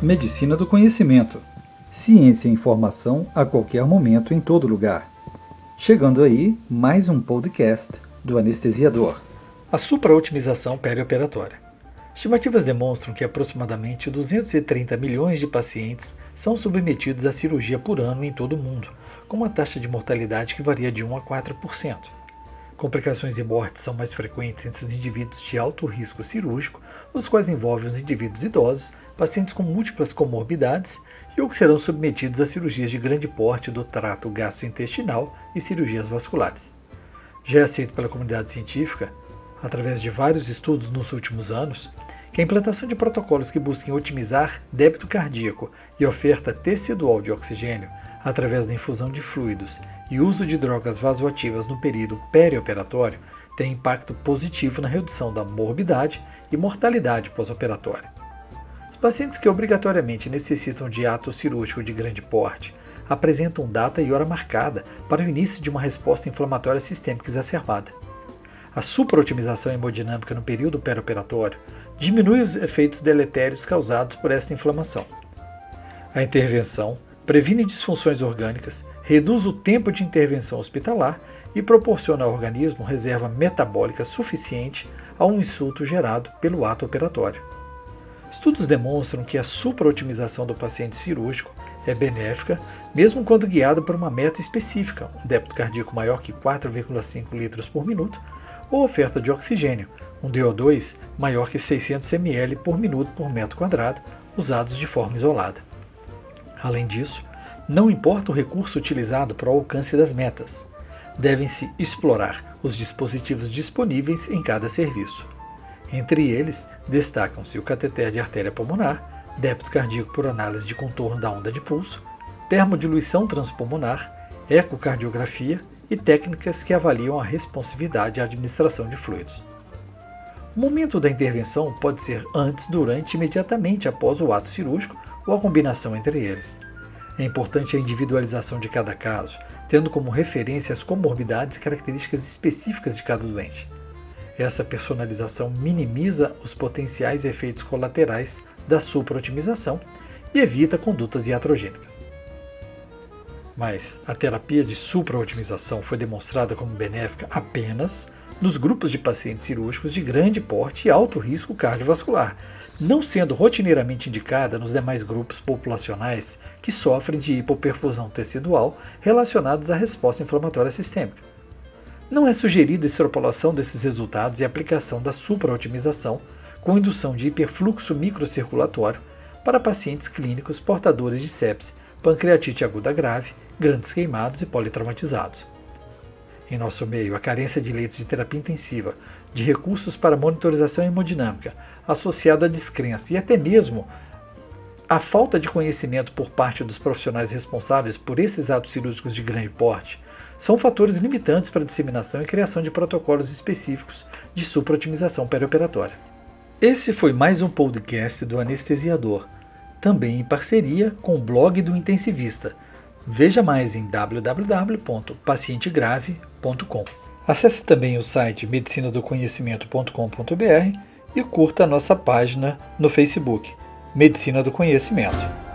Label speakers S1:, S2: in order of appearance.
S1: Medicina do Conhecimento. Ciência e informação a qualquer momento, em todo lugar. Chegando aí, mais um podcast do anestesiador.
S2: A supraotimização perioperatória. Estimativas demonstram que aproximadamente 230 milhões de pacientes são submetidos à cirurgia por ano em todo o mundo, com uma taxa de mortalidade que varia de 1 a 4%. Complicações e mortes são mais frequentes entre os indivíduos de alto risco cirúrgico, os quais envolvem os indivíduos idosos, pacientes com múltiplas comorbidades e ou que serão submetidos a cirurgias de grande porte do trato gastrointestinal e cirurgias vasculares. Já é aceito pela comunidade científica, através de vários estudos nos últimos anos, que a implantação de protocolos que busquem otimizar débito cardíaco e oferta tecidual de oxigênio através da infusão de fluidos e uso de drogas vasoativas no período perioperatório tem impacto positivo na redução da morbidade e mortalidade pós-operatória. Pacientes que obrigatoriamente necessitam de ato cirúrgico de grande porte apresentam data e hora marcada para o início de uma resposta inflamatória sistêmica exacerbada. A supraotimização hemodinâmica no período perioperatório diminui os efeitos deletérios causados por esta inflamação. A intervenção previne disfunções orgânicas, reduz o tempo de intervenção hospitalar e proporciona ao organismo reserva metabólica suficiente a um insulto gerado pelo ato operatório. Estudos demonstram que a supraotimização do paciente cirúrgico é benéfica, mesmo quando guiado por uma meta específica, um débito cardíaco maior que 4,5 litros por minuto, ou oferta de oxigênio, um DO2 maior que 600 ml por minuto por metro quadrado, usados de forma isolada. Além disso, não importa o recurso utilizado para o alcance das metas, devem-se explorar os dispositivos disponíveis em cada serviço. Entre eles, destacam-se o cateter de artéria pulmonar, débito cardíaco por análise de contorno da onda de pulso, termodiluição transpulmonar, ecocardiografia e técnicas que avaliam a responsividade à administração de fluidos. O momento da intervenção pode ser antes, durante e imediatamente após o ato cirúrgico ou a combinação entre eles. É importante a individualização de cada caso, tendo como referência as comorbidades e características específicas de cada doente. Essa personalização minimiza os potenciais efeitos colaterais da supraotimização e evita condutas iatrogênicas. Mas a terapia de supraotimização foi demonstrada como benéfica apenas nos grupos de pacientes cirúrgicos de grande porte e alto risco cardiovascular, não sendo rotineiramente indicada nos demais grupos populacionais que sofrem de hipoperfusão tecidual relacionados à resposta inflamatória sistêmica. Não é sugerida extrapolação desses resultados e aplicação da supraotimização com indução de hiperfluxo microcirculatório para pacientes clínicos portadores de sepse, pancreatite aguda grave, grandes queimados e politraumatizados. Em nosso meio, a carência de leitos de terapia intensiva, de recursos para monitorização hemodinâmica, associado à descrença e até mesmo a falta de conhecimento por parte dos profissionais responsáveis por esses atos cirúrgicos de grande porte, são fatores limitantes para a disseminação e criação de protocolos específicos de supraotimização perioperatória. Esse foi mais um podcast do Anestesiador, também em parceria com o blog do Intensivista. Veja mais em www.pacientegrave.com. Acesse também o site medicinadoconhecimento.com.br e curta a nossa página no Facebook, Medicina do Conhecimento.